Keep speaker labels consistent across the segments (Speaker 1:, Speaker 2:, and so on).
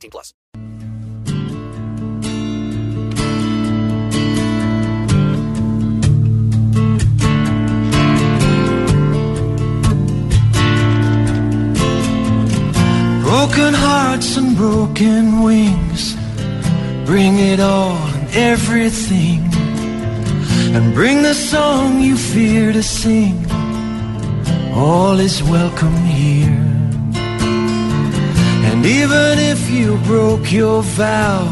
Speaker 1: 18 plus.
Speaker 2: Broken hearts and broken wings. Bring it all and everything. And bring the song you fear to sing. All is welcome here. And even if you broke your vow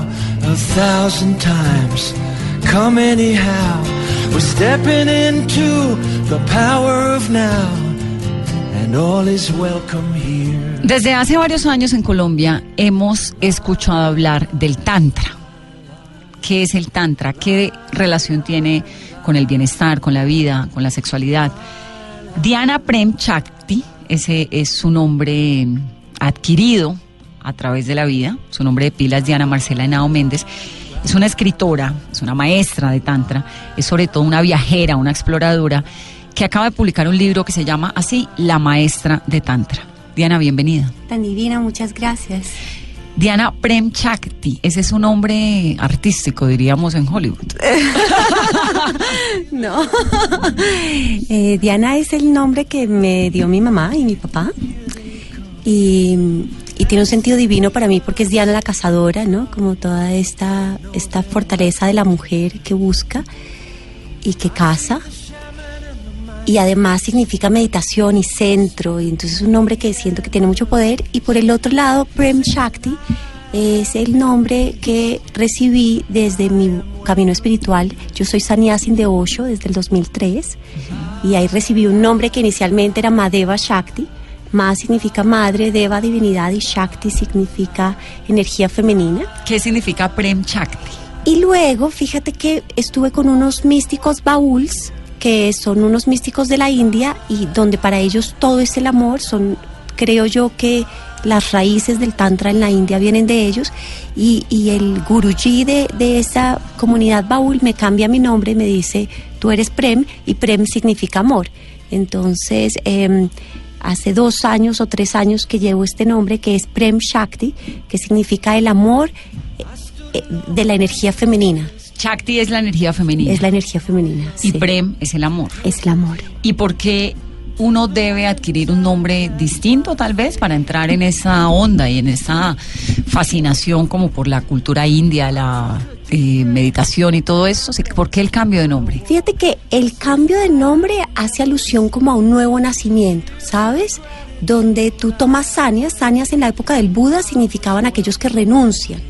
Speaker 2: a thousand times, come anyhow. We're stepping into the power of now. And all is welcome here.
Speaker 3: Desde hace varios años en Colombia hemos escuchado hablar del Tantra. ¿Qué es el Tantra? ¿Qué relación tiene con el bienestar, con la vida, con la sexualidad? Diana Prem Chakti, ese es su nombre adquirido a través de la vida. Su nombre de pila es Diana Marcela Henao Méndez. Es una escritora, es una maestra de Tantra, es sobre todo una viajera, una exploradora, que acaba de publicar un libro que se llama así, La Maestra de Tantra. Diana, bienvenida.
Speaker 4: Tan divina, muchas gracias.
Speaker 3: Diana Prem Chakti, ese es un nombre artístico, diríamos en Hollywood.
Speaker 4: no. Eh, Diana es el nombre que me dio mi mamá y mi papá. Y, y tiene un sentido divino para mí porque es Diana la cazadora, ¿no? Como toda esta, esta fortaleza de la mujer que busca y que caza. Y además significa meditación y centro, y entonces es un nombre que siento que tiene mucho poder. Y por el otro lado, Prem Shakti es el nombre que recibí desde mi camino espiritual. Yo soy Sannyasin de Osho desde el 2003 y ahí recibí un nombre que inicialmente era Madeva Shakti. Ma significa madre, Deva divinidad y Shakti significa energía femenina.
Speaker 3: ¿Qué significa Prem Shakti?
Speaker 4: Y luego, fíjate que estuve con unos místicos baúls que son unos místicos de la India y donde para ellos todo es el amor, son creo yo que las raíces del Tantra en la India vienen de ellos y, y el guruji de, de, esa comunidad baúl me cambia mi nombre y me dice, tú eres Prem y Prem significa amor. Entonces, eh, hace dos años o tres años que llevo este nombre que es Prem Shakti, que significa el amor eh, de la energía femenina.
Speaker 3: Shakti es la energía femenina.
Speaker 4: Es la energía femenina.
Speaker 3: Y
Speaker 4: sí.
Speaker 3: Prem es el amor.
Speaker 4: Es el amor.
Speaker 3: ¿Y por qué uno debe adquirir un nombre distinto tal vez para entrar en esa onda y en esa fascinación como por la cultura india, la eh, meditación y todo eso? ¿Por qué el cambio de nombre?
Speaker 4: Fíjate que el cambio de nombre hace alusión como a un nuevo nacimiento, ¿sabes? Donde tú tomas sanias, sanias en la época del Buda significaban aquellos que renuncian.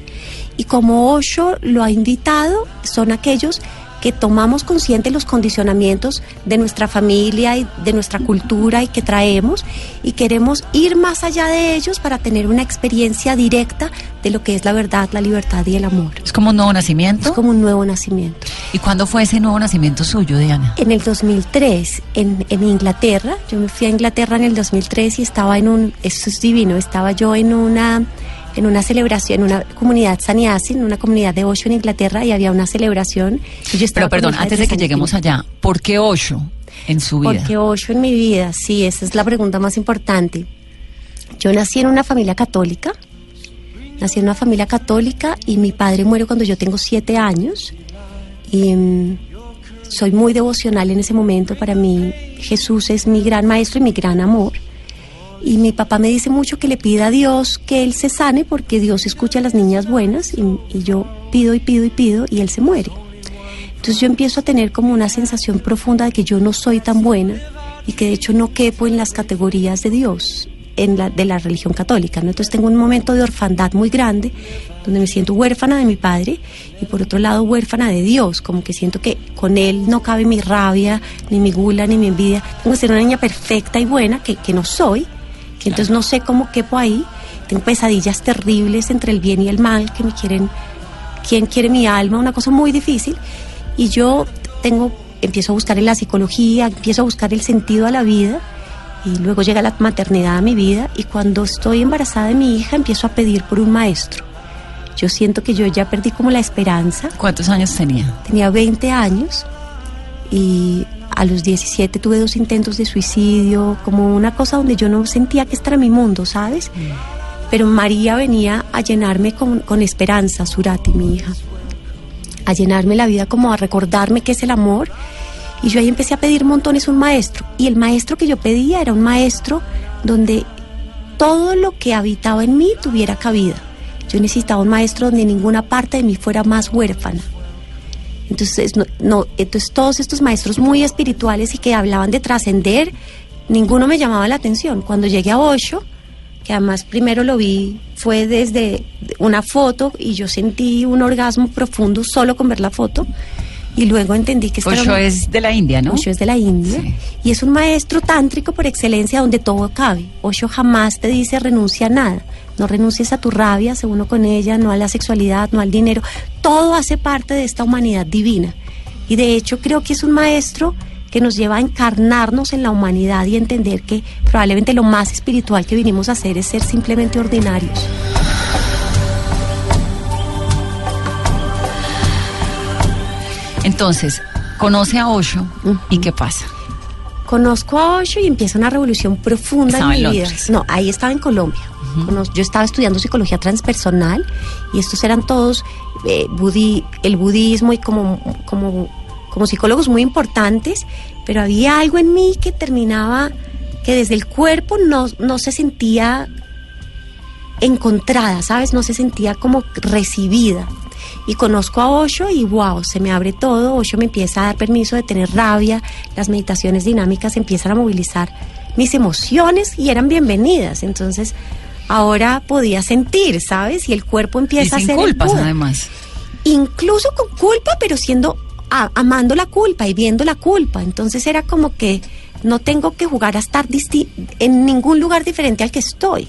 Speaker 4: Y como Osho lo ha invitado, son aquellos que tomamos consciente los condicionamientos de nuestra familia y de nuestra cultura y que traemos y queremos ir más allá de ellos para tener una experiencia directa de lo que es la verdad, la libertad y el amor.
Speaker 3: Es como un nuevo nacimiento.
Speaker 4: Es como un nuevo nacimiento.
Speaker 3: ¿Y cuándo fue ese nuevo nacimiento suyo, Diana?
Speaker 4: En el 2003, en, en Inglaterra. Yo me fui a Inglaterra en el 2003 y estaba en un, eso es divino, estaba yo en una en una celebración, en una comunidad saniasi, en una comunidad de Osho en Inglaterra y había una celebración. Y yo
Speaker 3: Pero perdón, antes de que lleguemos allá, ¿por qué Osho en su vida?
Speaker 4: Porque Osho en mi vida, sí, esa es la pregunta más importante. Yo nací en una familia católica, nací en una familia católica y mi padre muere cuando yo tengo siete años y um, soy muy devocional en ese momento. Para mí Jesús es mi gran maestro y mi gran amor. Y mi papá me dice mucho que le pida a Dios que él se sane porque Dios escucha a las niñas buenas y, y, yo pido y pido y pido y él se muere. Entonces yo empiezo a tener como una sensación profunda de que yo no soy tan buena y que de hecho no quepo en las categorías de Dios en la, de la religión católica. ¿no? Entonces tengo un momento de orfandad muy grande donde me siento huérfana de mi padre y por otro lado huérfana de Dios, como que siento que con él no cabe mi rabia, ni mi gula, ni mi envidia. Tengo que ser una niña perfecta y buena, que, que no soy entonces no sé cómo quepo ahí. tengo pesadillas terribles entre el bien y el mal, que me quieren, quién quiere mi alma, una cosa muy difícil. Y yo tengo, empiezo a buscar en la psicología, empiezo a buscar el sentido a la vida y luego llega la maternidad a mi vida y cuando estoy embarazada de mi hija empiezo a pedir por un maestro. Yo siento que yo ya perdí como la esperanza.
Speaker 3: ¿Cuántos años tenía?
Speaker 4: Tenía 20 años y a los 17 tuve dos intentos de suicidio, como una cosa donde yo no sentía que este era mi mundo, ¿sabes? Pero María venía a llenarme con, con esperanza, Surati, mi hija, a llenarme la vida como a recordarme qué es el amor. Y yo ahí empecé a pedir montones un maestro. Y el maestro que yo pedía era un maestro donde todo lo que habitaba en mí tuviera cabida. Yo necesitaba un maestro donde ninguna parte de mí fuera más huérfana. Entonces, no, no, entonces todos estos maestros muy espirituales y que hablaban de trascender, ninguno me llamaba la atención. Cuando llegué a Osho, que además primero lo vi, fue desde una foto y yo sentí un orgasmo profundo solo con ver la foto. Y luego entendí que
Speaker 3: Osho
Speaker 4: un-
Speaker 3: es de la India, ¿no?
Speaker 4: Osho es de la India
Speaker 3: Sí.
Speaker 4: y es un maestro tántrico por excelencia donde todo cabe. Osho jamás te dice renuncia a nada. No renuncies a tu rabia, se uno con ella, no a la sexualidad, no al dinero. Todo hace parte de esta humanidad divina. Y de hecho creo que es un maestro que nos lleva a encarnarnos en la humanidad y entender que probablemente lo más espiritual que vinimos a hacer es ser simplemente ordinarios.
Speaker 3: Entonces, conoce a Osho y qué pasa.
Speaker 4: Conozco a Osho y empieza una revolución profunda
Speaker 3: Estaba
Speaker 4: en
Speaker 3: en
Speaker 4: mi vida. No, ahí estaba en Colombia. Yo estaba estudiando psicología transpersonal y estos eran todos eh, el budismo y como, como, como psicólogos muy importantes, pero había algo en mí que terminaba, que desde el cuerpo no, no se sentía encontrada, ¿sabes? No se sentía como recibida. Y conozco a Osho y wow, se me abre todo. Osho me empieza a dar permiso de tener rabia. Las meditaciones dinámicas empiezan a movilizar mis emociones y eran bienvenidas. Entonces, ahora podía sentir, ¿sabes? Y el cuerpo empieza a
Speaker 3: sin
Speaker 4: el
Speaker 3: culpas, además.
Speaker 4: incluso con culpa, pero siendo a- amando la culpa y viendo la culpa. Entonces era como que no tengo que jugar a estar en ningún lugar diferente al que estoy.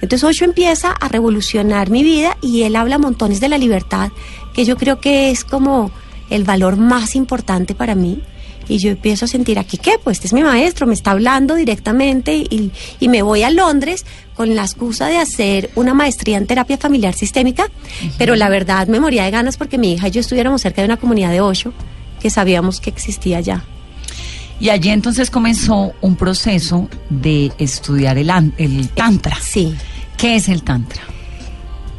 Speaker 4: Entonces Osho empieza a revolucionar mi vida y él habla montones de la libertad, que yo creo que es como el valor más importante para mí. Y yo empiezo a sentir aquí que, pues este es mi maestro, me está hablando directamente y, y me voy a Londres con la excusa de hacer una maestría en terapia familiar sistémica, pero la verdad me moría de ganas porque mi hija y yo estuviéramos cerca de una comunidad de Osho que sabíamos que existía allá.
Speaker 3: Y allí entonces comenzó un proceso de estudiar el, el tantra.
Speaker 4: Sí.
Speaker 3: ¿Qué es el tantra?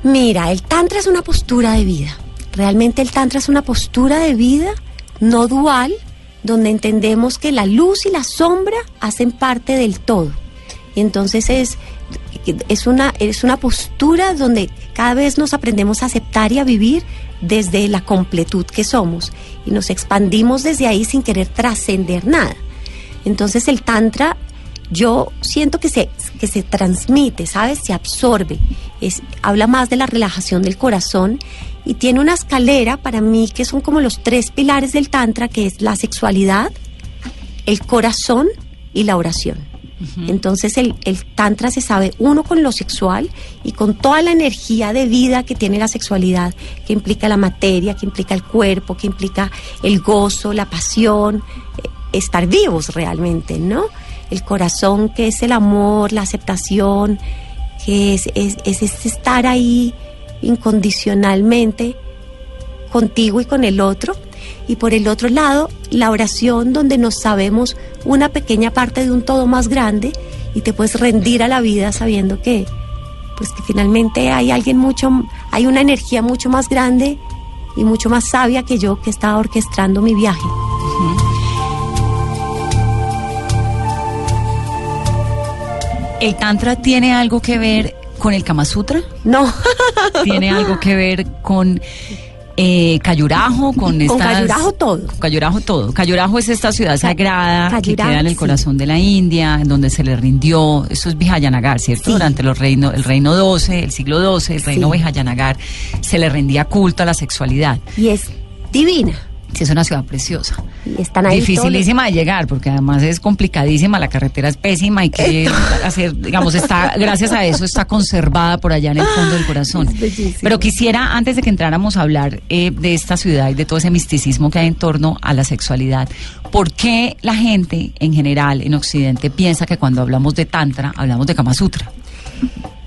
Speaker 4: Mira, el tantra es una postura de vida. Realmente el tantra es una postura de vida no dual, donde entendemos que la luz y la sombra hacen parte del todo. Y entonces es, es, una, es una postura donde cada vez nos aprendemos a aceptar y a vivir desde la completud que somos. Y nos expandimos desde ahí sin querer trascender nada. Entonces el tantra yo siento que se, que se transmite, ¿sabes? Se absorbe. Es, habla más de la relajación del corazón y tiene una escalera para mí que son como los tres pilares del tantra, que es la sexualidad, el corazón y la oración. Entonces el, el tantra se sabe uno con lo sexual y con toda la energía de vida que tiene la sexualidad, que implica la materia, que implica el cuerpo, que implica el gozo, la pasión, eh, estar vivos realmente, ¿no? El corazón que es el amor, la aceptación, que es, es, es este estar ahí incondicionalmente contigo y con el otro. Y por el otro lado, la oración donde nos sabemos una pequeña parte de un todo más grande y te puedes rendir a la vida sabiendo que pues que finalmente hay alguien mucho hay una energía mucho más grande y mucho más sabia que yo que está orquestando mi viaje.
Speaker 3: ¿El tantra tiene algo que ver con el Kama Sutra?
Speaker 4: No,
Speaker 3: ¿Tiene algo que ver con eh, Cayurajo? Con,
Speaker 4: con
Speaker 3: estas-
Speaker 4: Cayurajo todo.
Speaker 3: Con Cayurajo todo. Cayurajo es esta ciudad sagrada que queda en el
Speaker 4: sí.
Speaker 3: corazón de la India, en donde se le rindió, eso es Vijayanagar, ¿cierto?
Speaker 4: Sí.
Speaker 3: Durante los reino, el reino XII, el siglo XII, el reino
Speaker 4: Sí.
Speaker 3: Vijayanagar, se le rendía culto a la sexualidad.
Speaker 4: Y es divina.
Speaker 3: Sí, es una ciudad preciosa.
Speaker 4: Y están ahí
Speaker 3: Dificilísima de llegar, porque además es complicadísima, la carretera es pésima, hay que hacer, digamos, está, gracias a eso está conservada por allá en el fondo del corazón.
Speaker 4: Es bellísimo.
Speaker 3: Pero quisiera, antes de que entráramos a hablar eh, de esta ciudad y de todo ese misticismo que hay en torno a la sexualidad, ¿por qué la gente en general en Occidente piensa que cuando hablamos de Tantra hablamos de Kama Sutra?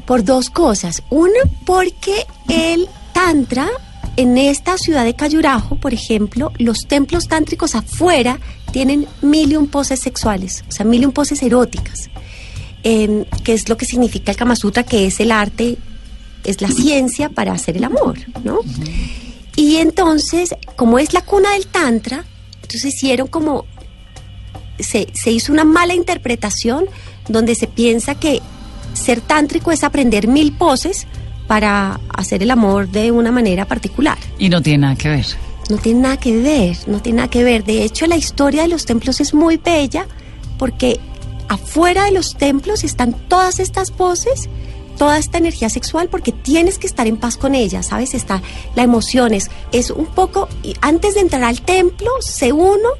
Speaker 4: Por dos cosas. Una, porque el Tantra, en esta ciudad de Cayurajo, por ejemplo, los templos tántricos afuera tienen mil y un poses sexuales, o sea, mil y un poses eróticas, em, que es lo que significa el Kama Sutra, que es el arte, es la ciencia para hacer el amor, ¿no? Y entonces, como es la cuna del Tantra, entonces hicieron como se, se hizo una mala interpretación donde se piensa que ser tántrico es aprender mil poses para hacer el amor de una manera particular.
Speaker 3: Y no tiene nada que ver.
Speaker 4: No tiene nada que ver, no tiene nada que ver. De hecho, la historia de los templos es muy bella porque afuera de los templos están todas estas poses, toda esta energía sexual, porque tienes que estar en paz con ella, ¿sabes? Está la emoción, es, es un poco, antes de entrar al templo, se uno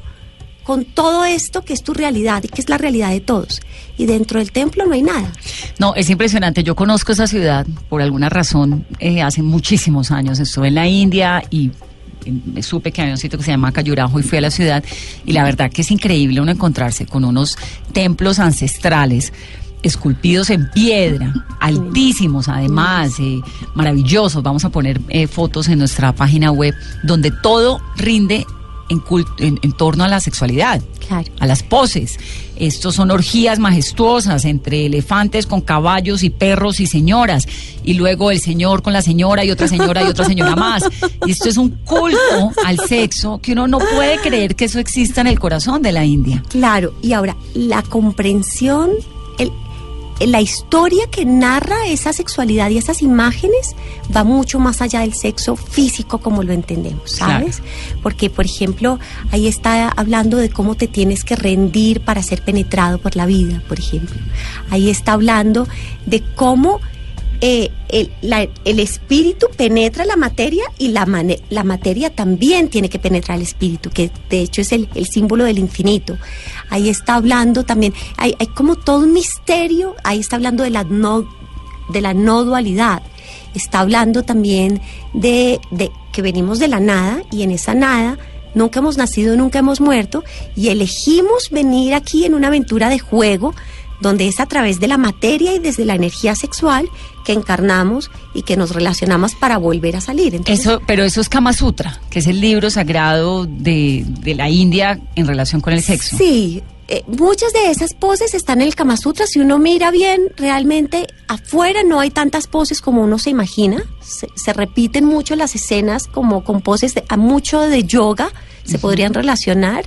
Speaker 4: con todo esto que es tu realidad y que es la realidad de todos. Y dentro del templo no hay nada.
Speaker 3: No, es impresionante. Yo conozco esa ciudad por alguna razón eh, hace muchísimos años. Estuve en la India y eh, supe que había un sitio que se llama Cayurajo y fui a la ciudad y la verdad que es increíble uno encontrarse con unos templos ancestrales esculpidos en piedra, altísimos además, eh, maravillosos. Vamos a poner eh, fotos en nuestra página web donde todo rinde en, cult- en, en torno a la sexualidad,
Speaker 4: Claro.
Speaker 3: a las poses. Estos son orgías majestuosas entre elefantes con caballos y perros y señoras. Y luego el señor con la señora y otra señora y otra señora más. Y esto es un culto al sexo que uno no puede creer que eso exista en el corazón de la India.
Speaker 4: Claro, y ahora, la comprensión, la historia que narra esa sexualidad y esas imágenes va mucho más allá del sexo físico como lo entendemos, ¿sabes? Porque, por ejemplo, ahí está hablando de cómo te tienes que rendir para ser penetrado por la vida, por ejemplo. Ahí está hablando de cómo eh, el, espíritu penetra la materia y la, materia también tiene que penetrar el espíritu, que de hecho es el, símbolo del infinito. Ahí está hablando también, hay, como todo un misterio, ahí está hablando de la no, de la no dualidad. Está hablando también de que venimos de la nada y en esa nada nunca hemos nacido, nunca hemos muerto y elegimos venir aquí en una aventura de juego donde es a través de la materia y desde la energía sexual que encarnamos y que nos relacionamos para volver a salir. Entonces,
Speaker 3: Eso, pero eso es Kama Sutra, que es el libro sagrado de, de la India en relación con el sexo.
Speaker 4: Sí, eh, muchas de esas poses están en el Kama Sutra. Si uno mira bien, realmente afuera no hay tantas poses como uno se imagina. Se, se repiten mucho las escenas como con poses de, a mucho de yoga, se podrían relacionar.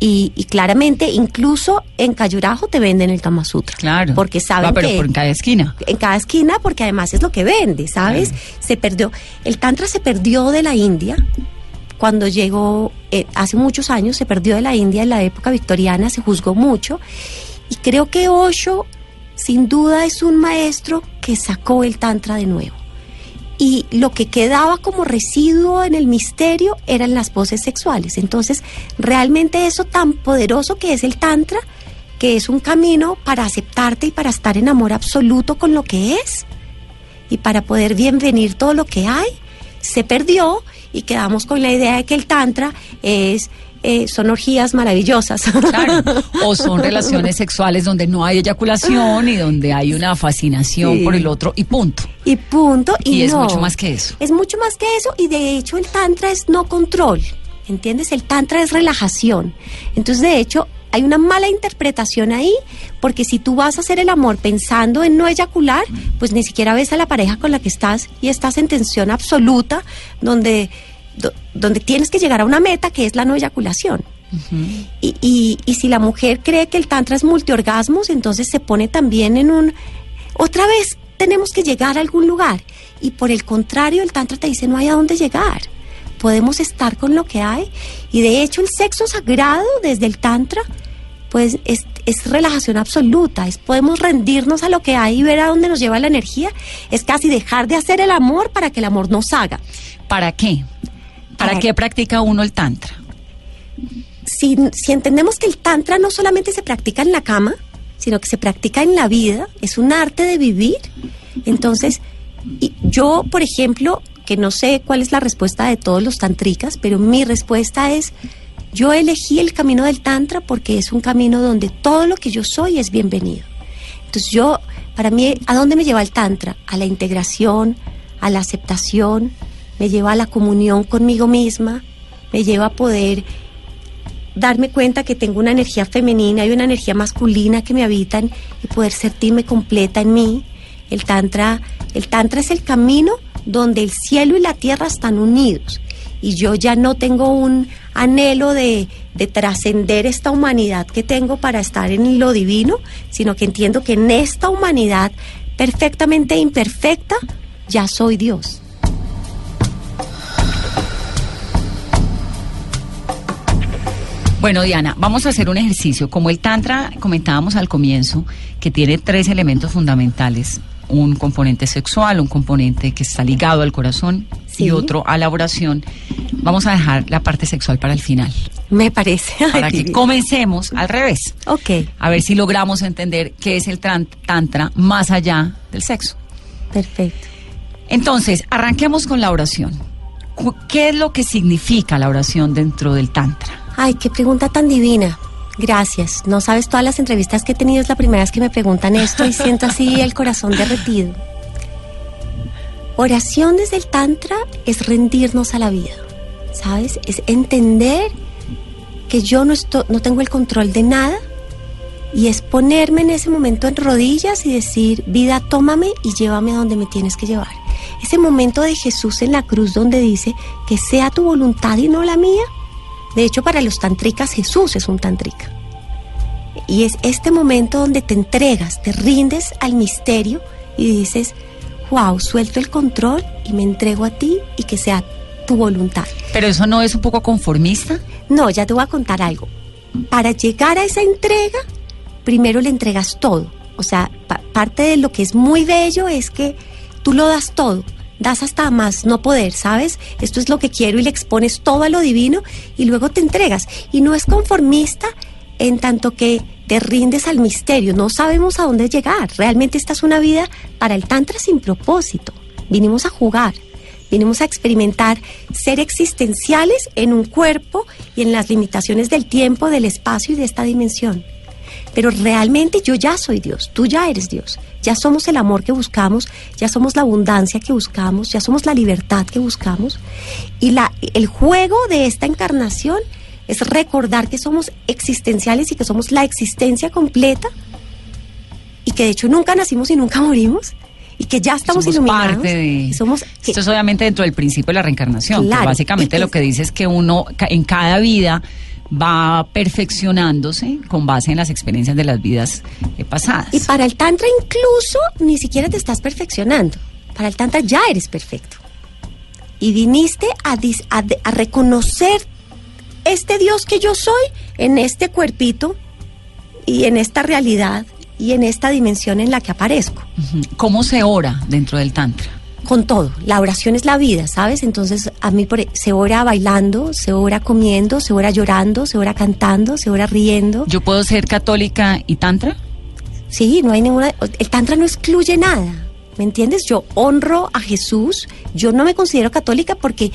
Speaker 4: Y, y claramente, incluso en Cayurajo te venden el Kama Sutra.
Speaker 3: Claro.
Speaker 4: Porque saben
Speaker 3: pero
Speaker 4: que
Speaker 3: por en cada esquina.
Speaker 4: en cada esquina porque además es lo que vende, ¿sabes? Se perdió, el tantra se perdió de la India cuando llegó, eh, hace muchos años se perdió de la India en la época victoriana, se juzgó mucho y creo que Osho sin duda es un maestro que sacó el tantra de nuevo. Y lo que quedaba como residuo en el misterio eran las poses sexuales. Entonces, realmente eso tan poderoso que es el tantra, que es un camino para aceptarte y para estar en amor absoluto con lo que es y para poder bienvenir todo lo que hay, se perdió y quedamos con la idea de que el tantra es eh, son orgías maravillosas.
Speaker 3: Claro. O son relaciones sexuales donde no hay eyaculación y donde hay una fascinación
Speaker 4: Sí.
Speaker 3: por el otro y punto.
Speaker 4: y punto. Y,
Speaker 3: Y es
Speaker 4: no.
Speaker 3: mucho más que eso.
Speaker 4: Es mucho más que eso y de hecho el tantra es no control, ¿entiendes? El tantra es relajación. Entonces de hecho hay una mala interpretación ahí porque si tú vas a hacer el amor pensando en no eyacular, pues ni siquiera ves a la pareja con la que estás y estás en tensión absoluta donde, do- donde tienes que llegar a una meta que es la no eyaculación. Y, y- y si la mujer cree que el tantra es multiorgasmos, entonces se pone también en un... Otra vez tenemos que llegar a algún lugar. Y por el contrario, el tantra te dice no hay a dónde llegar. Podemos estar con lo que hay. Y de hecho el sexo sagrado desde el tantra, pues es, es relajación absoluta. Es podemos rendirnos a lo que hay y ver a dónde nos lleva la energía. Es casi dejar de hacer el amor para que el amor nos haga.
Speaker 3: ¿Para qué? ¿Para qué practica uno el tantra?
Speaker 4: si, si entendemos que el tantra no solamente se practica en la cama, sino que se practica en la vida, es un arte de vivir, entonces y yo, por ejemplo, que no sé cuál es la respuesta de todos los tantricas, pero mi respuesta es, yo elegí el camino del tantra porque es un camino donde todo lo que yo soy es bienvenido. Entonces yo, para mí, ¿a dónde me lleva el tantra? A la integración, a la aceptación, me lleva a la comunión conmigo misma, me lleva a poder darme cuenta que tengo una energía femenina y una energía masculina que me habitan y poder sentirme completa en mí. El tantra, el tantra es el camino donde el cielo y la tierra están unidos y yo ya no tengo un anhelo de, de trascender esta humanidad que tengo para estar en lo divino, sino que entiendo que en esta humanidad perfectamente imperfecta ya soy Dios.
Speaker 3: Bueno, Diana, vamos a hacer un ejercicio. Como el Tantra comentábamos al comienzo, que tiene tres elementos fundamentales. Un componente sexual, un componente que está ligado al corazón
Speaker 4: Sí.
Speaker 3: y otro a la oración. Vamos a dejar la parte sexual para el final,
Speaker 4: Me parece.
Speaker 3: Para que comencemos al revés.
Speaker 4: Ok,
Speaker 3: A ver si logramos entender qué es el Tantra más allá del sexo.
Speaker 4: perfecto.
Speaker 3: Entonces, arranquemos con la oración. ¿Qué es lo que significa la oración dentro del Tantra?
Speaker 4: Ay, qué pregunta tan divina. Gracias. No sabes todas las entrevistas que he tenido, es la primera vez que me preguntan esto y siento así el corazón derretido. Oración desde el Tantra es rendirnos a la vida, ¿sabes? Es entender que yo no, esto- no tengo el control de nada y es ponerme en ese momento en rodillas y decir, vida, tómame y llévame a donde me tienes que llevar. Ese momento de Jesús en la cruz donde dice que sea tu voluntad y no la mía. De hecho, para los tantricas Jesús es un tantrica. Y es este momento donde te entregas, te rindes al misterio y dices, wow, suelto el control y me entrego a ti y que sea tu voluntad.
Speaker 3: Pero eso no es un poco conformista.
Speaker 4: No, ya te voy a contar algo. Para llegar a esa entrega, primero le entregas todo. O sea, pa- parte de lo que es muy bello es que tú lo das todo. Das hasta más no poder, ¿sabes? Esto es lo que quiero y le expones todo a lo divino y luego te entregas. Y no es conformista en tanto que te rindes al misterio. No sabemos a dónde llegar. Realmente esta es una vida para el Tantra sin propósito. Vinimos a jugar. Vinimos a experimentar ser existenciales en un cuerpo y en las limitaciones del tiempo, del espacio y de esta dimensión. Pero realmente yo ya soy Dios, tú ya eres Dios. Ya somos el amor que buscamos, ya somos la abundancia que buscamos, ya somos la libertad que buscamos. Y la, el juego de esta encarnación es recordar que somos existenciales y que somos la existencia completa y que de hecho nunca nacimos y nunca morimos y que ya estamos
Speaker 3: somos
Speaker 4: iluminados.
Speaker 3: parte de...
Speaker 4: y somos que-
Speaker 3: Esto es obviamente dentro del principio de la reencarnación.
Speaker 4: Claro,
Speaker 3: básicamente
Speaker 4: que-
Speaker 3: lo que dice es que uno en cada vida va perfeccionándose con base en las experiencias de las vidas eh, pasadas.
Speaker 4: Y para el Tantra incluso ni siquiera te estás perfeccionando. Para el Tantra ya eres perfecto. Y viniste a, dis- a reconocer este Dios que yo soy en este cuerpito y en esta realidad y en esta dimensión en la que aparezco.
Speaker 3: ¿Cómo se ora dentro del Tantra?
Speaker 4: Con todo, la oración es la vida, ¿sabes? Entonces a mí por- e, se ora bailando, se ora comiendo, se ora llorando, se ora cantando, se ora riendo.
Speaker 3: ¿Yo puedo ser católica y Tantra?
Speaker 4: Sí, no hay ninguna. El Tantra no excluye nada. ¿Me entiendes? Yo honro a Jesús. Yo no me considero católica porque,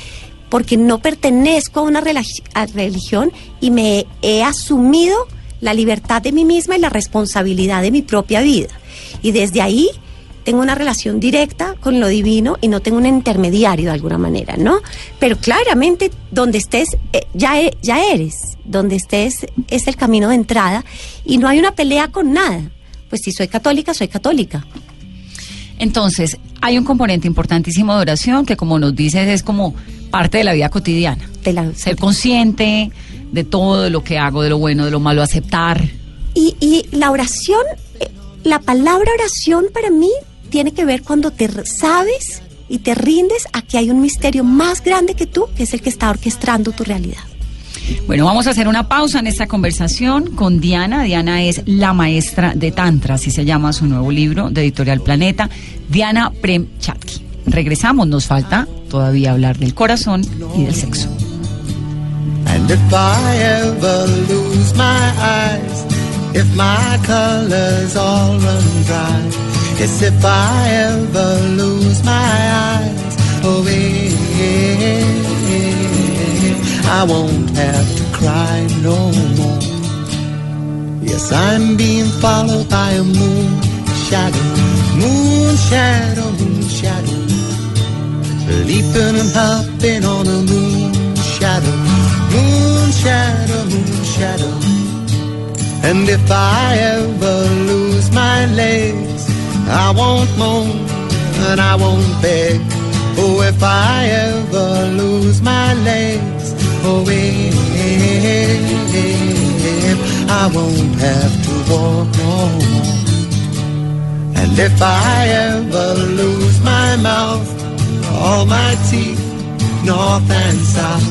Speaker 4: porque no pertenezco a una religión y me he asumido la libertad de mí misma y la responsabilidad de mi propia vida. Y desde ahí tengo una relación directa con lo divino y no tengo un intermediario de alguna manera, ¿no? Pero claramente donde estés, eh, ya, e- ya eres. Donde estés es el camino de entrada y no hay una pelea con nada. Pues si soy católica, soy católica.
Speaker 3: Entonces, hay un componente importantísimo de oración que, como nos dices, es como parte de la vida cotidiana.
Speaker 4: De la-
Speaker 3: Ser consciente de todo, de lo que hago, de lo bueno, de lo malo, aceptar.
Speaker 4: Y, y la oración, eh, la palabra oración para mí tiene que ver cuando te sabes y te rindes a que hay un misterio más grande que tú, que es el que está orquestando tu realidad.
Speaker 3: Bueno, vamos a hacer una pausa en esta conversación con Diana. Diana es la maestra de Tantra, así se llama su nuevo libro de Editorial Planeta. Diana Prem Chatki. Regresamos, nos falta todavía hablar del corazón y del sexo.
Speaker 2: And if I ever lose my eyes, if my colors all run dry, yes, if I ever lose my eyes, oh, yeah, I won't have to cry no more. Yes, I'm being followed by a moon shadow, moon shadow, moon shadow, leaping and hopping on a moon shadow, moon shadow, moon shadow. And if I ever lose my legs, I won't moan and I won't beg. Oh, if I ever lose my legs, oh, if I won't have to walk no more. And if I ever lose my mouth, all my teeth, north and south.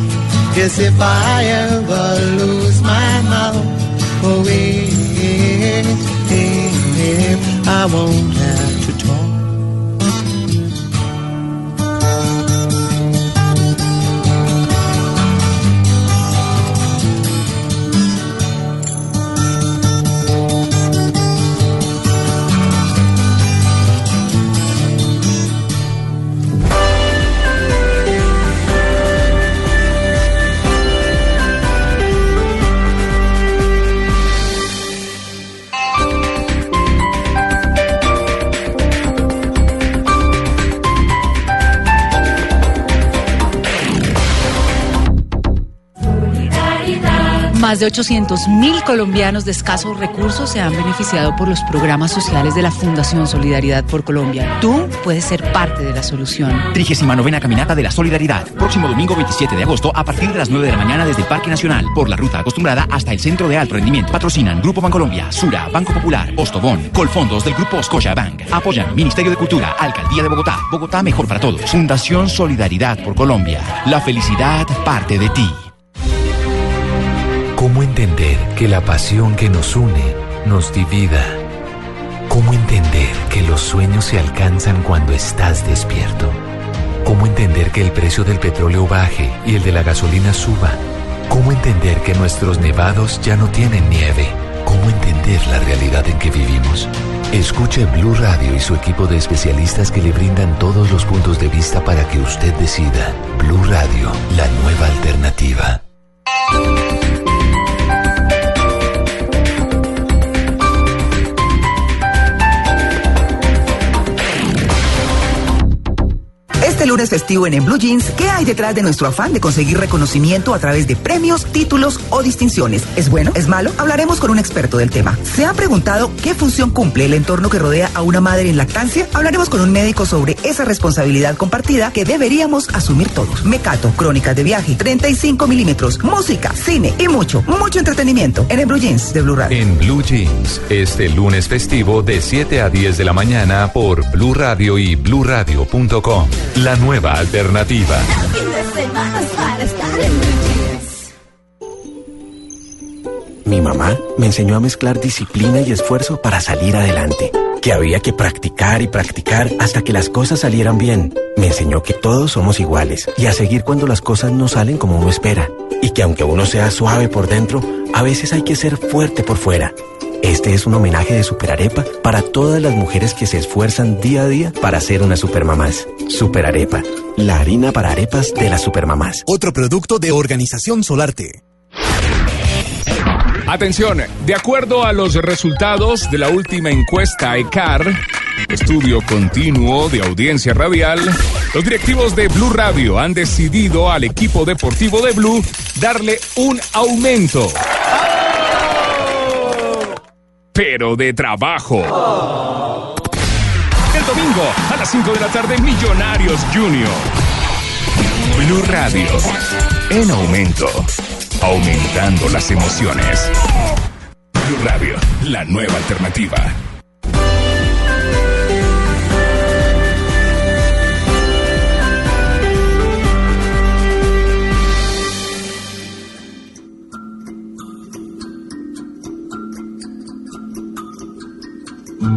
Speaker 2: Yes, if I ever lose my mouth, oh, if I won't have
Speaker 3: Más de 800 mil colombianos de escasos recursos se han beneficiado por los programas sociales de la Fundación Solidaridad por Colombia. Tú puedes ser parte de la solución.
Speaker 5: 39 Caminata de la Solidaridad. Próximo domingo 27 de agosto a partir de las 9 de la mañana desde el Parque Nacional. Por la ruta acostumbrada hasta el Centro de Alto Rendimiento. Patrocinan Grupo Bancolombia, Sura, Banco Popular, Ostobón, Colfondos del Grupo Scotia Bank. Apoyan Ministerio de Cultura, Alcaldía de Bogotá. Bogotá mejor para todos. Fundación Solidaridad por Colombia. La felicidad parte de ti.
Speaker 6: ¿Cómo entender que la pasión que nos une nos divida? ¿Cómo entender que los sueños se alcanzan cuando estás despierto? ¿Cómo entender que el precio del petróleo baje y el de la gasolina suba? ¿Cómo entender que nuestros nevados ya no tienen nieve? ¿Cómo entender la realidad en que vivimos? Escuche Blue Radio y su equipo de especialistas que le brindan todos los puntos de vista para que usted decida. Blue Radio, la nueva alternativa.
Speaker 7: Este lunes festivo en, en Blue Jeans, ¿qué hay detrás de nuestro afán de conseguir reconocimiento a través de premios, títulos o distinciones? ¿Es bueno? ¿Es malo? Hablaremos con un experto del tema. ¿Se ha preguntado qué función cumple el entorno que rodea a una madre en lactancia? Hablaremos con un médico sobre esa responsabilidad compartida que deberíamos asumir todos. Mecato, crónicas de viaje, 35 milímetros, música, cine y mucho, mucho entretenimiento en el Blue Jeans de Blue Radio.
Speaker 6: En Blue Jeans, este lunes festivo de 7 a 10 de la mañana por Blue Radio y bluradio.com. La nueva alternativa.
Speaker 8: Mi mamá me enseñó a mezclar disciplina y esfuerzo para salir adelante. Que había que practicar y practicar hasta que las cosas salieran bien. Me enseñó que todos somos iguales y a seguir cuando las cosas no salen como uno espera. Y que aunque uno sea suave por dentro, a veces hay que ser fuerte por fuera. Este es un homenaje de Superarepa para todas las mujeres que se esfuerzan día a día para ser unas supermamás. Superarepa, la harina para arepas de las supermamás.
Speaker 9: Otro producto de Organización Solarte.
Speaker 10: Atención, de acuerdo a los resultados de la última encuesta ECAR, estudio continuo de audiencia radial, los directivos de Blue Radio han decidido al equipo deportivo de Blue darle un aumento. Pero de trabajo. El domingo a las 5 de la tarde, Millonarios Junior. Blue Radio. En aumento. Aumentando las emociones. Blue Radio, la nueva alternativa.
Speaker 11: El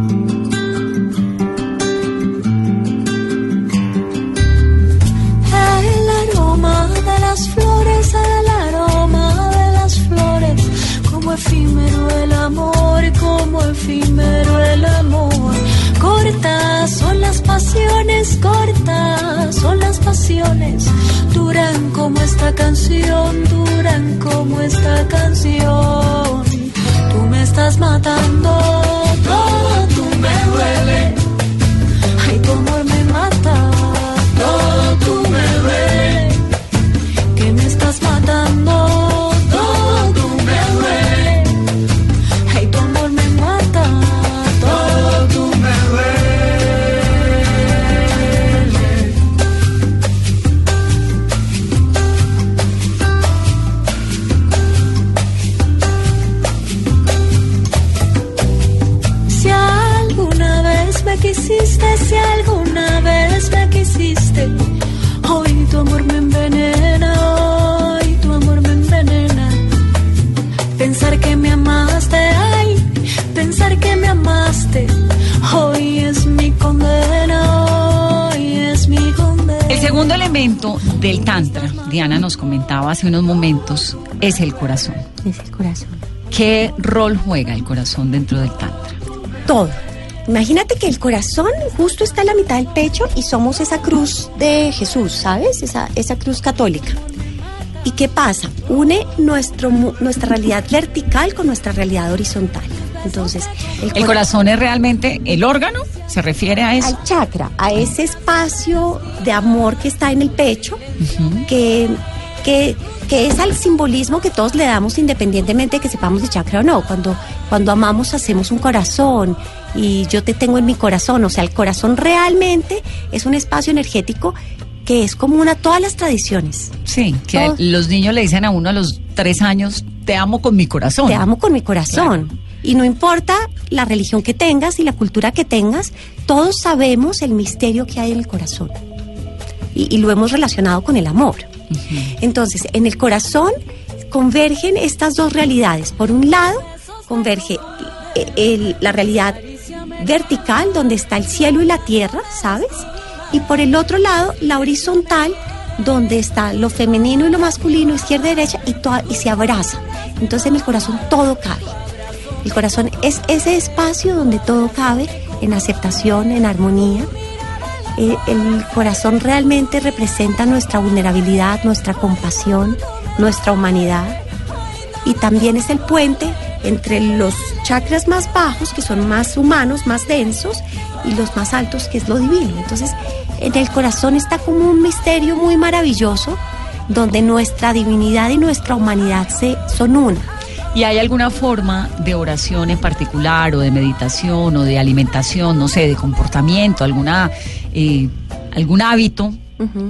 Speaker 11: aroma de las flores, el aroma de las flores, como efímero el amor, como efímero el amor. Cortas son las pasiones, cortas son las pasiones. Duran como esta canción, duran como esta canción. Estás matando, todo tú me duele.
Speaker 3: Elemento del Tantra, Diana nos comentaba hace unos momentos, es el corazón.
Speaker 4: Es el corazón.
Speaker 3: ¿Qué rol juega el corazón dentro del Tantra?
Speaker 4: Todo. Imagínate que el corazón justo está en la mitad del pecho y somos esa cruz de Jesús, ¿sabes? Esa, esa cruz católica. ¿Y qué pasa? Une nuestro, nuestra realidad vertical con nuestra realidad horizontal. Entonces,
Speaker 3: ¿El
Speaker 4: cora-
Speaker 3: corazón es realmente el órgano? ¿Se refiere a eso?
Speaker 4: al chakra, a ese espacio de amor que está en el pecho, que, que, que es al simbolismo que todos le damos independientemente de que sepamos de chakra o no. Cuando, cuando amamos hacemos un corazón y yo te tengo en mi corazón. O sea, el corazón realmente es un espacio energético que es común a todas las tradiciones.
Speaker 3: Sí, que
Speaker 4: Todo-
Speaker 3: los niños le dicen a uno a los tres años, te amo con mi corazón.
Speaker 4: Te amo con mi corazón. Y no importa la religión que tengas y la cultura que tengas, todos sabemos el misterio que hay en el corazón. Y, y lo hemos relacionado con el amor. Entonces, en el corazón convergen estas dos realidades. Por un lado, converge eh, el- la realidad vertical, donde está el cielo y la tierra, ¿sabes? Y por el otro lado, la horizontal, donde está lo femenino y lo masculino, izquierda y derecha, y, toa- y se abraza. Entonces en el corazón todo cabe. El corazón es ese espacio donde todo cabe en aceptación, en armonía. Eh, el corazón realmente representa nuestra vulnerabilidad, nuestra compasión, nuestra humanidad. Y también es el puente entre los chakras más bajos, que son más humanos, más densos, y los más altos, que es lo divino. Entonces, en el corazón está como un misterio muy maravilloso, donde nuestra divinidad y nuestra humanidad se son una.
Speaker 3: ¿Y hay alguna forma de oración en particular o de meditación o de alimentación, no sé, de comportamiento, alguna, eh, algún hábito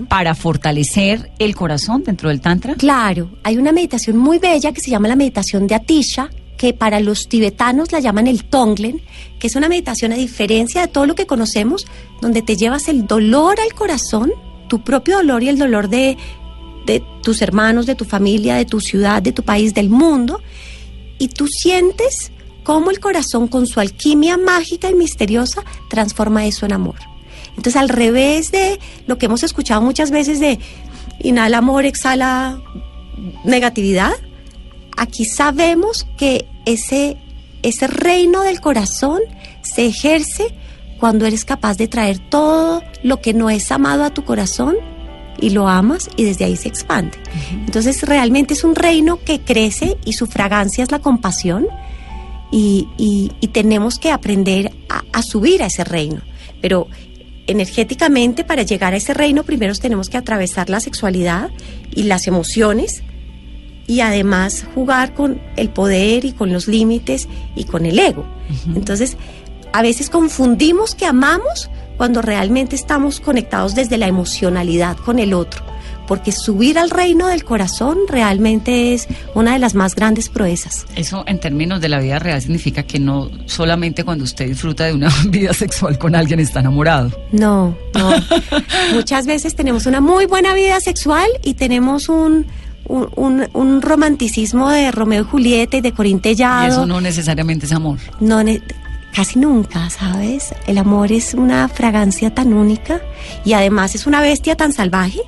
Speaker 3: para fortalecer el corazón dentro del Tantra?
Speaker 4: Claro, hay una meditación muy bella que se llama la meditación de Atisha, que para los tibetanos la llaman el Tonglen, que es una meditación a diferencia de todo lo que conocemos, donde te llevas el dolor al corazón, tu propio dolor y el dolor de, de tus hermanos, de tu familia, de tu ciudad, de tu país, del mundo, y tú sientes cómo el corazón con su alquimia mágica y misteriosa transforma eso en amor. Entonces, al revés de lo que hemos escuchado muchas veces de inhala amor, exhala negatividad, aquí sabemos que ese, ese reino del corazón se ejerce cuando eres capaz de traer todo lo que no es amado a tu corazón y lo amas y desde ahí se expande. Entonces realmente es un reino que crece y su fragancia es la compasión y, y- y tenemos que aprender a, a subir a ese reino. Pero energéticamente para llegar a ese reino primero tenemos que atravesar la sexualidad y las emociones y además jugar con el poder y con los límites y con el ego. Entonces, a veces confundimos que amamos cuando realmente estamos conectados desde la emocionalidad con el otro, porque subir al reino del corazón realmente es una de las más grandes proezas.
Speaker 3: Eso en términos de la vida real significa que no solamente cuando usted disfruta de una vida sexual con alguien está enamorado.
Speaker 4: No, no. Muchas veces tenemos una muy buena vida sexual y tenemos un, un, un- un romanticismo de Romeo y Julieta y de Corín
Speaker 3: Y eso no necesariamente es amor.
Speaker 4: No, casi nunca, ¿sabes? El amor es una fragancia tan única y además es una bestia tan salvaje,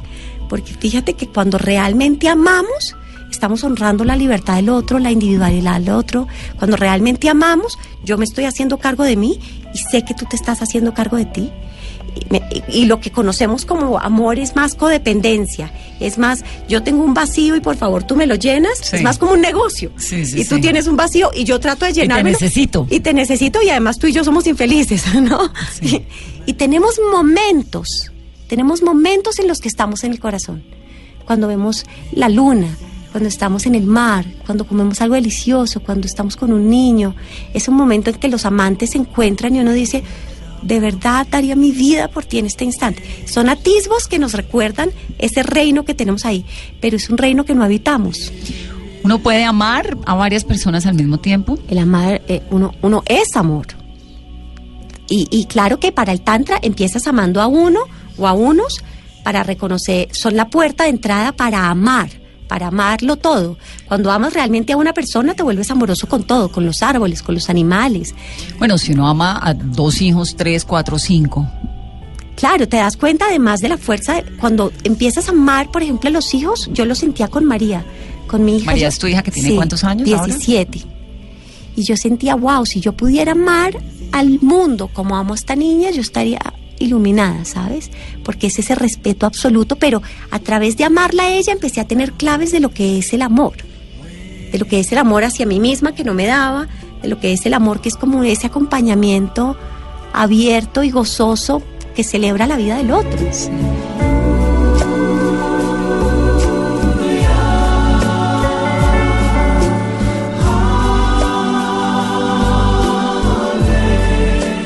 Speaker 4: porque fíjate que cuando realmente amamos, estamos honrando la libertad del otro, la individualidad del otro. Cuando realmente amamos, yo me estoy haciendo cargo de mí y sé que tú te estás haciendo cargo de ti. Y, y lo que conocemos como amor es más codependencia, es más, yo tengo un vacío y por favor tú me lo llenas,
Speaker 3: Sí.
Speaker 4: es más como un negocio.
Speaker 3: Sí, sí,
Speaker 4: y tú tienes un vacío y yo trato de
Speaker 3: te
Speaker 4: llenarlo.
Speaker 3: necesito.
Speaker 4: Y te necesito y además tú y yo somos infelices, ¿no? Y, y tenemos momentos, tenemos momentos en los que estamos en el corazón. Cuando vemos la luna, cuando estamos en el mar, cuando comemos algo delicioso, cuando estamos con un niño. Es un momento en que los amantes se encuentran y uno dice, de verdad daría mi vida por ti en este instante. Son atisbos que nos recuerdan ese reino que tenemos ahí, pero es un reino que no habitamos.
Speaker 3: ¿Uno puede amar a varias personas al mismo tiempo?
Speaker 4: El amar, eh, uno, uno es amor. Y, y claro que para el Tantra empiezas amando a uno o a unos para reconocer, son la puerta de entrada para amar, para amarlo todo. Cuando amas realmente a una persona te vuelves amoroso con todo, con los árboles, con los animales.
Speaker 3: Bueno, si uno ama a dos hijos, tres, cuatro, cinco.
Speaker 4: Claro, te das cuenta además de la fuerza, de- cuando empiezas a amar, por ejemplo, a los hijos, yo lo sentía con María, con mi hija.
Speaker 3: María
Speaker 4: yo-
Speaker 3: es tu hija que tiene
Speaker 4: Sí,
Speaker 3: cuántos años ahora?
Speaker 4: 17. Y yo sentía, wow, si yo pudiera amar al mundo como amo a esta niña, yo estaría iluminada, ¿sabes? Porque es ese respeto absoluto, pero a través de amarla a ella empecé a tener claves de lo que es el amor, de lo que es el amor hacia mí misma que no me daba, de lo que es el amor que es como ese acompañamiento abierto y gozoso que celebra la vida del otro.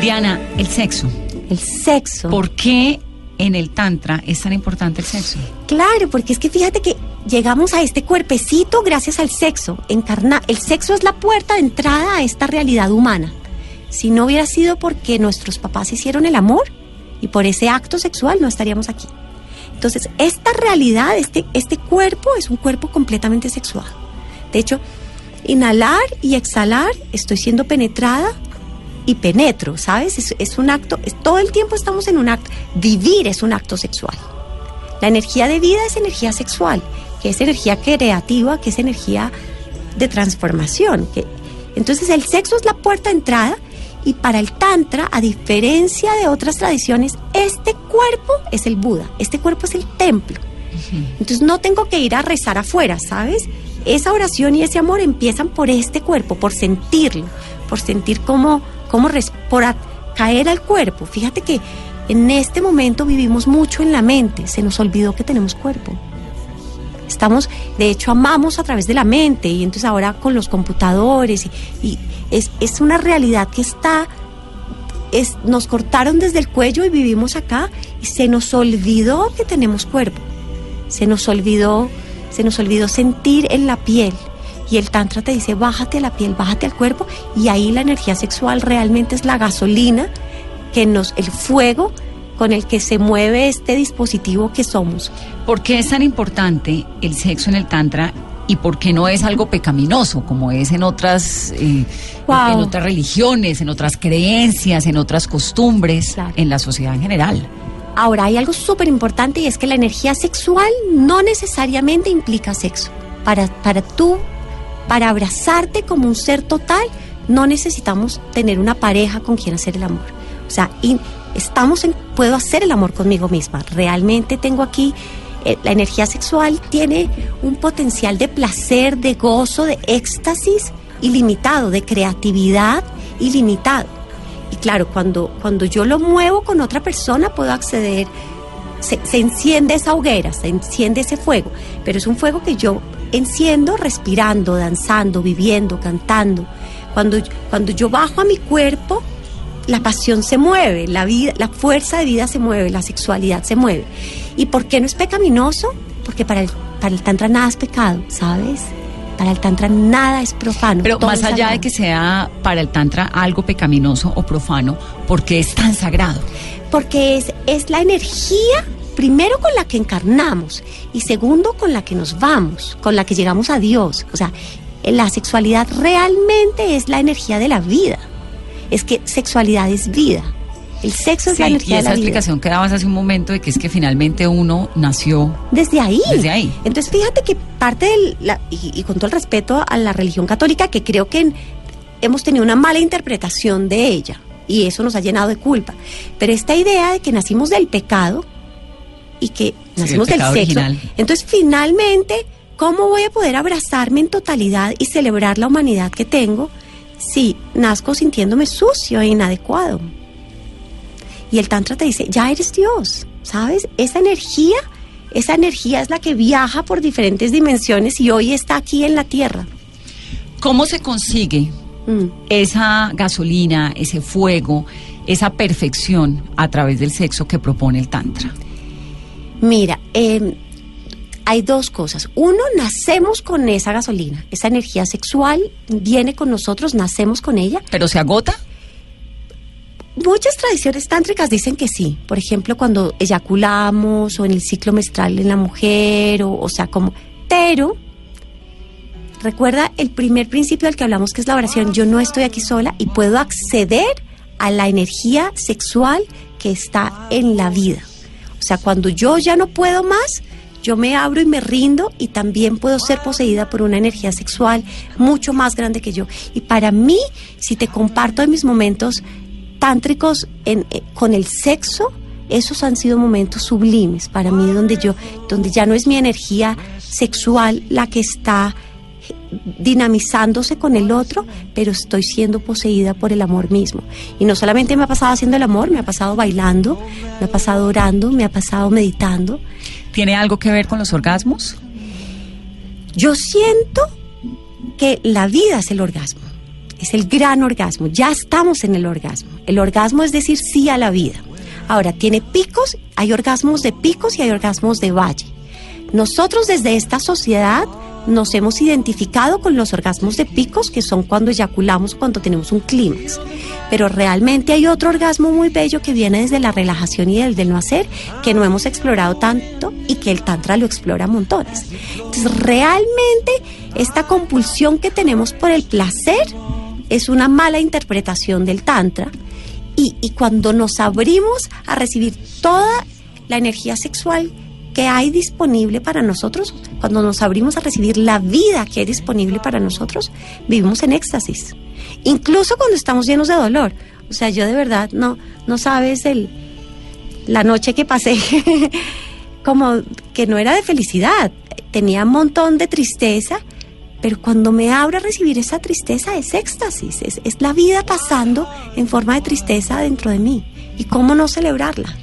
Speaker 3: Diana, el sexo.
Speaker 4: El sexo.
Speaker 3: ¿Por qué en el Tantra es tan importante el sexo?
Speaker 4: Claro, porque es que fíjate que llegamos a este cuerpecito gracias al sexo. Encarna el sexo es la puerta de entrada a esta realidad humana. Si no hubiera sido porque nuestros papás hicieron el amor y por ese acto sexual no estaríamos aquí. Entonces, esta realidad, este, este cuerpo es un cuerpo completamente sexual. De hecho, inhalar y exhalar, estoy siendo penetrada y penetro, ¿sabes? Es, es un acto, es- todo el tiempo estamos en un acto. Vivir es un acto sexual. La energía de vida es energía sexual, que es energía creativa, que es energía de transformación. Que, entonces el sexo es la puerta de entrada y para el Tantra, a diferencia de otras tradiciones, este cuerpo es el Buda, este cuerpo es el templo. Entonces no tengo que ir a rezar afuera, ¿sabes? Esa oración y ese amor empiezan por este cuerpo, por sentirlo, por sentir cómo, cómo por caer al cuerpo. Fíjate que en este momento vivimos mucho en la mente, se nos olvidó que tenemos cuerpo. Estamos, de hecho, amamos a través de la mente y entonces ahora con los computadores y es, es una realidad que está es, nos cortaron desde el cuello y vivimos acá y se nos olvidó que tenemos cuerpo. Se nos olvidó, se nos olvidó sentir en la piel. Y el tantra te dice, bájate a la piel, bájate al cuerpo y ahí la energía sexual realmente es la gasolina que nos el fuego con el que se mueve este dispositivo que somos.
Speaker 3: ¿Por qué es tan importante el sexo en el Tantra y por qué no es algo pecaminoso como es en otras, eh,
Speaker 4: Wow.
Speaker 3: en otras religiones, en otras creencias, en otras costumbres, en la sociedad en general?
Speaker 4: Ahora, hay algo súper importante y es que la energía sexual no necesariamente implica sexo. Para, para tú, para abrazarte como un ser total, no necesitamos tener una pareja con quien hacer el amor. O sea, y estamos en, puedo hacer el amor conmigo misma. Realmente tengo aquí, eh, la energía sexual tiene un potencial de placer, de gozo, de éxtasis ilimitado, de creatividad ilimitado. Y claro, cuando, cuando yo lo muevo con otra persona, puedo acceder, se, se enciende esa hoguera, se enciende ese fuego, pero es un fuego que yo enciendo respirando, danzando, viviendo, cantando. Cuando, cuando yo bajo a mi cuerpo, la pasión se mueve, la vida, la fuerza de vida se mueve, la sexualidad se mueve. ¿Y por qué no es pecaminoso? Porque para el, para el tantra nada es pecado, ¿sabes? Para el tantra nada es profano.
Speaker 3: Pero más allá de que sea para el Tantra algo pecaminoso o profano, ¿por qué es tan sagrado?
Speaker 4: Porque es, es la energía, primero con la que encarnamos y segundo con la que nos vamos, con la que llegamos a Dios. O sea, la sexualidad realmente es la energía de la vida. Es que sexualidad es vida. El sexo es
Speaker 3: Sí,
Speaker 4: la
Speaker 3: y
Speaker 4: energía de
Speaker 3: esa
Speaker 4: la vida.
Speaker 3: explicación que dabas hace un momento de que es que finalmente uno nació
Speaker 4: Desde ahí.
Speaker 3: Desde ahí.
Speaker 4: Entonces, fíjate que parte del. la- y, y con todo el respeto a la religión católica, que creo que en- hemos tenido una mala interpretación de ella. Y eso nos ha llenado de culpa. Pero esta idea de que nacimos del pecado y que nacimos
Speaker 3: el
Speaker 4: del sexo.
Speaker 3: original.
Speaker 4: Entonces, finalmente, ¿cómo voy a poder abrazarme en totalidad y celebrar la humanidad que tengo si nazco sintiéndome sucio e inadecuado? Y el Tantra te dice, ya eres Dios, ¿sabes? Esa energía, esa energía es la que viaja por diferentes dimensiones y hoy está aquí en la Tierra.
Speaker 3: ¿Cómo se consigue
Speaker 4: Mm.
Speaker 3: esa gasolina, ese fuego, esa perfección a través del sexo que propone el Tantra?
Speaker 4: Mira, eh, hay dos cosas. Uno, nacemos con esa gasolina, esa energía sexual viene con nosotros, nacemos con ella.
Speaker 3: ¿Pero se agota?
Speaker 4: Muchas tradiciones tántricas dicen que sí. Por ejemplo, cuando eyaculamos o en el ciclo menstrual en la mujer, o, o sea, como. Pero, recuerda el primer principio del que hablamos, que es la oración. Yo no estoy aquí sola y puedo acceder a la energía sexual que está en la vida. O sea, cuando yo ya no puedo más, yo me abro y me rindo y también puedo ser poseída por una energía sexual mucho más grande que yo. Y para mí, si te comparto de mis momentos tántricos eh, con el sexo, esos han sido momentos sublimes para mí donde yo, donde ya no es mi energía sexual la que está dinamizándose con el otro, pero estoy siendo poseída por el amor mismo. Y no solamente me ha pasado haciendo el amor, me ha pasado bailando, me ha pasado orando, me ha pasado meditando.
Speaker 3: ¿Tiene algo que ver con los orgasmos?
Speaker 4: Yo siento que la vida es el orgasmo, es el gran orgasmo, ya estamos en el orgasmo. El orgasmo es decir sí a la vida. Ahora, tiene picos, hay orgasmos de picos y hay orgasmos de valle. Nosotros desde esta sociedad nos hemos identificado con los orgasmos de picos, que son cuando eyaculamos, cuando tenemos un clímax. Pero realmente hay otro orgasmo muy bello que viene desde la relajación y del, del no hacer, que no hemos explorado tanto y que el Tantra lo explora montones. Entonces, realmente esta compulsión que tenemos por el placer es una mala interpretación del Tantra. Y, y cuando nos abrimos a recibir toda la energía sexual que hay disponible para nosotros, cuando nos abrimos a recibir la vida que hay disponible para nosotros, vivimos en éxtasis. Incluso cuando estamos llenos de dolor. O sea, yo de verdad no, no sabes el, la noche que pasé, como que no era de felicidad, tenía un montón de tristeza, pero cuando me abro a recibir esa tristeza es éxtasis, es, es la vida pasando en forma de tristeza dentro de mí. ¿Y cómo no celebrarla?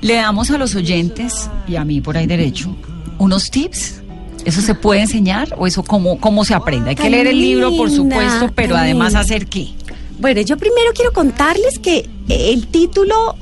Speaker 3: Le damos a los oyentes, y a mí por ahí derecho, unos tips. ¿Eso se puede enseñar o eso cómo, cómo se aprende? Hay que leer el libro, por supuesto, pero además hacer qué.
Speaker 4: Bueno, yo primero quiero contarles que el título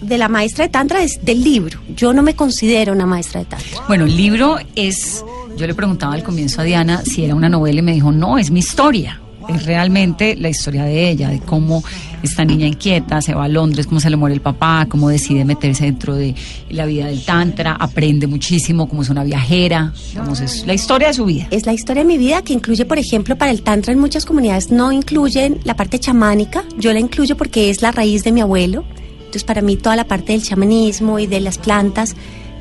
Speaker 4: de la maestra de Tantra es del libro. Yo no me considero una maestra de Tantra.
Speaker 3: Bueno, el libro es, yo le preguntaba al comienzo a Diana si era una novela y me dijo, no, es mi historia. Es realmente la historia de ella, de cómo esta niña inquieta se va a Londres, cómo se le muere el papá, cómo decide meterse dentro de la vida del Tantra, aprende muchísimo, cómo es una viajera, digamos, es la historia de su vida.
Speaker 4: Es la historia de mi vida que incluye, por ejemplo, para el Tantra en muchas comunidades no incluyen la parte chamánica. Yo la incluyo porque es la raíz de mi abuelo. Entonces, para mí, toda la parte del chamanismo y de las plantas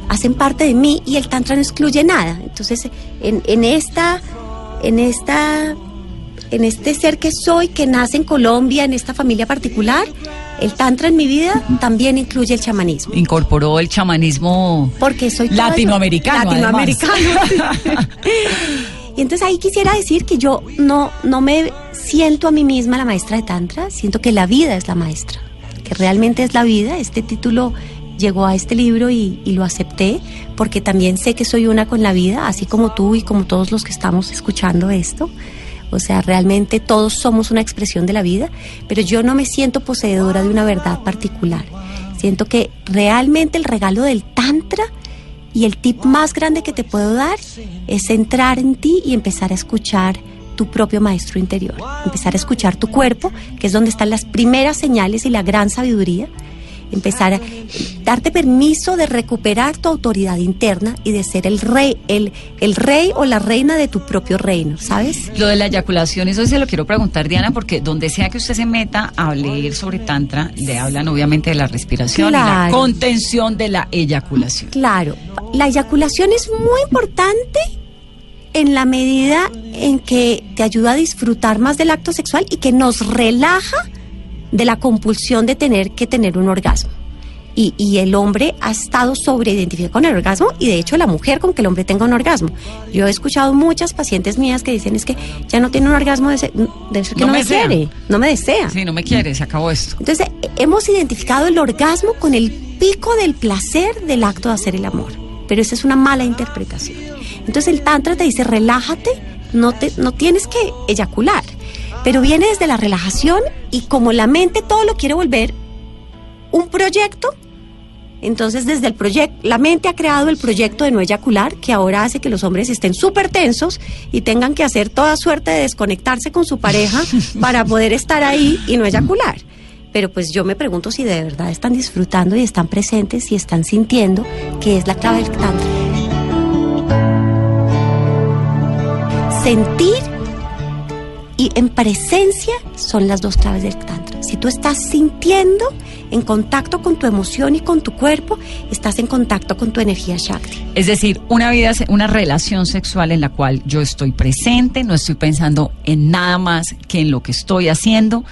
Speaker 4: hacen parte de mí y el Tantra no excluye nada. Entonces, en, en esta. En esta en este ser que soy, que nace en Colombia, en esta familia particular, el tantra en mi vida también incluye el chamanismo.
Speaker 3: Incorporó el chamanismo
Speaker 4: Porque soy
Speaker 3: latinoamericano.
Speaker 4: Latinoamericano. y entonces ahí quisiera decir que yo no, no me siento a mí misma la maestra de Tantra, siento que la vida es la maestra, que realmente es la vida. Este título llegó a este libro y, y lo acepté porque también sé que soy una con la vida, así como tú y como todos los que estamos escuchando esto. O sea, realmente todos somos una expresión de la vida, pero yo no me siento poseedora de una verdad particular. Siento que realmente el regalo del Tantra y el tip más grande que te puedo dar es entrar en ti y empezar a escuchar tu propio maestro interior, empezar a escuchar tu cuerpo, que es donde están las primeras señales y la gran sabiduría, empezar a darte permiso de recuperar tu autoridad interna y de ser el rey, el, el rey o la reina de tu propio reino, ¿sabes?
Speaker 3: Lo de la eyaculación, eso se lo quiero preguntar, Diana, porque donde sea que usted se meta a leer sobre Tantra, le hablan obviamente de la respiración y la contención de la eyaculación.
Speaker 4: Claro, la eyaculación es muy importante en la medida en que te ayuda a disfrutar más del acto sexual y que nos relaja de la compulsión de tener que tener un orgasmo. Y, y el hombre ha estado sobreidentificado con el orgasmo y de hecho la mujer con que el hombre tenga un orgasmo. Yo he escuchado muchas pacientes mías que dicen es que ya no tiene un orgasmo, de, de ser que
Speaker 3: No
Speaker 4: no,
Speaker 3: me desea.
Speaker 4: quiere, no me desea.
Speaker 3: Sí, no me quiere, se acabó esto.
Speaker 4: Entonces, hemos identificado el orgasmo con el pico del placer del acto de hacer el amor. Pero esa es una mala interpretación. Entonces, el Tantra te dice, relájate, no, te, no tienes que eyacular. Pero viene desde la relajación y como la mente todo lo quiere volver un proyecto, entonces desde el proyecto, la mente ha creado el proyecto de no eyacular, que ahora hace que los hombres estén súper tensos y tengan que hacer toda suerte de desconectarse con su pareja para poder estar ahí y no eyacular. Pero pues yo me pregunto si de verdad están disfrutando y están presentes y están sintiendo que es la clave del tantra. Sentir y en presencia son las dos claves del tantra. Si tú estás sintiendo en contacto con tu emoción y con tu cuerpo, estás en contacto con tu energía Shakti.
Speaker 3: Es decir, una vida, una relación sexual en la cual yo estoy presente, no estoy pensando en nada más que en lo que estoy haciendo.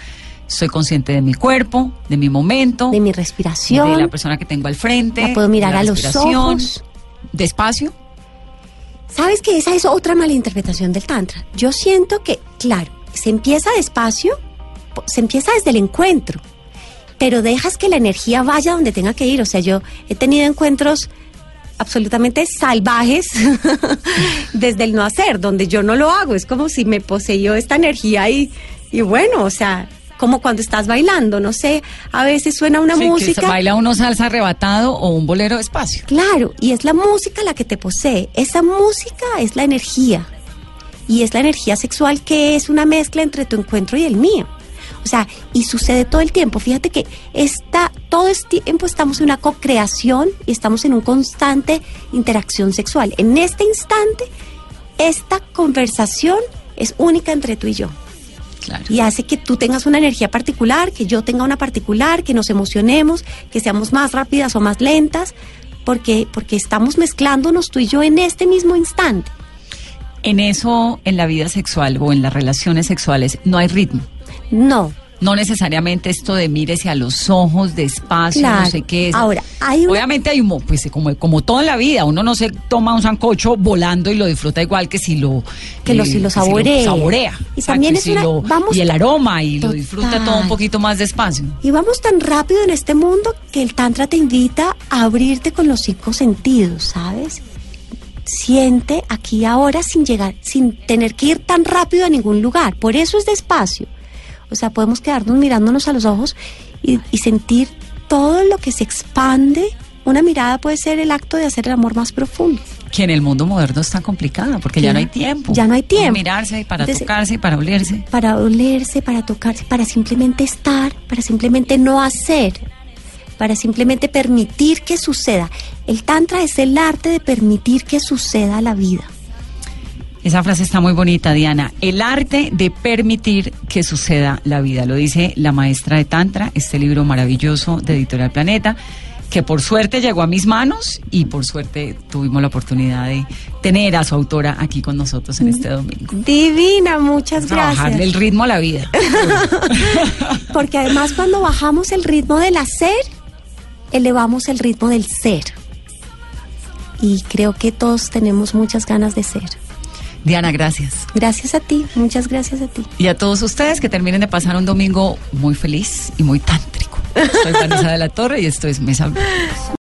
Speaker 3: Soy consciente de mi cuerpo, de mi momento,
Speaker 4: de mi respiración,
Speaker 3: de la persona que tengo al frente.
Speaker 4: La puedo mirar
Speaker 3: la
Speaker 4: a los ojos.
Speaker 3: Despacio.
Speaker 4: ¿Sabes que esa es otra malinterpretación del Tantra? Yo siento que, claro, se empieza despacio, se empieza desde el encuentro, pero dejas que la energía vaya donde tenga que ir. O sea, yo he tenido encuentros absolutamente salvajes desde el no hacer, donde yo no lo hago. Es como si me poseyó esta energía y, y bueno, o sea, como cuando estás bailando, no sé, a veces suena una
Speaker 3: Sí, que
Speaker 4: música.
Speaker 3: se baila uno salsa arrebatado o un bolero despacio.
Speaker 4: Claro, y es la música la que te posee. Esa música es la energía. Y es la energía sexual que es una mezcla entre tu encuentro y el mío. O sea, y sucede todo el tiempo. Fíjate que está, todo este tiempo estamos en una co-creación y estamos en una constante interacción sexual. En este instante, esta conversación es única entre tú y yo. Y hace que tú tengas una energía particular, que yo tenga una particular, que nos emocionemos, que seamos más rápidas o más lentas, porque, porque estamos mezclándonos tú y yo en este mismo instante.
Speaker 3: En eso, en la vida sexual o en las relaciones sexuales, no hay ritmo.
Speaker 4: No.
Speaker 3: No necesariamente esto de mírese a los ojos despacio,
Speaker 4: Claro.
Speaker 3: no sé qué es.
Speaker 4: Ahora, hay una-
Speaker 3: Obviamente hay un, mo- pues como, como todo en la vida, uno no se toma un sancocho volando y lo disfruta igual que si lo
Speaker 4: Que lo- si lo
Speaker 3: que
Speaker 4: saborea.
Speaker 3: saborea.
Speaker 4: Y
Speaker 3: Exacto,
Speaker 4: también es
Speaker 3: si
Speaker 4: una-
Speaker 3: lo-
Speaker 4: vamos-
Speaker 3: y el aroma y lo disfruta todo un poquito más despacio.
Speaker 4: Y vamos tan rápido en este mundo que el Tantra te invita a abrirte con los cinco sentidos, ¿sabes? Siente aquí ahora sin llegar, sin tener que ir tan rápido a ningún lugar. Por eso es despacio. O sea, podemos quedarnos mirándonos a los ojos y, y sentir todo lo que se expande. Una mirada puede ser el acto de hacer el amor más profundo.
Speaker 3: Que en el mundo moderno está complicada porque ya
Speaker 4: Ya-
Speaker 3: no hay tiempo.
Speaker 4: ya no hay
Speaker 3: Para
Speaker 4: tiempo.
Speaker 3: mirarse y para
Speaker 4: Entonces-
Speaker 3: tocarse y para olerse.
Speaker 4: para olerse, para tocarse, para simplemente estar, para simplemente no hacer, para simplemente permitir que suceda. El tantra es el arte de permitir que suceda la vida.
Speaker 3: Esa frase está muy bonita, Diana. El arte de permitir que suceda la vida. Lo dice la maestra de Tantra, este libro maravilloso de Editorial Planeta, que por suerte llegó a mis manos y por suerte tuvimos la oportunidad de tener a su autora aquí con nosotros en este domingo.
Speaker 4: Divina, muchas
Speaker 3: Trabajarle el
Speaker 4: gracias.
Speaker 3: ritmo a la vida.
Speaker 4: Porque además cuando bajamos el ritmo del hacer, elevamos el ritmo del ser. Y creo que todos tenemos muchas ganas de ser.
Speaker 3: Diana, gracias.
Speaker 4: Gracias a ti, muchas gracias a ti.
Speaker 3: Y a todos ustedes que terminen de pasar un domingo muy feliz y muy tántrico. Soy Vanessa de la Torre y esto es Mesa.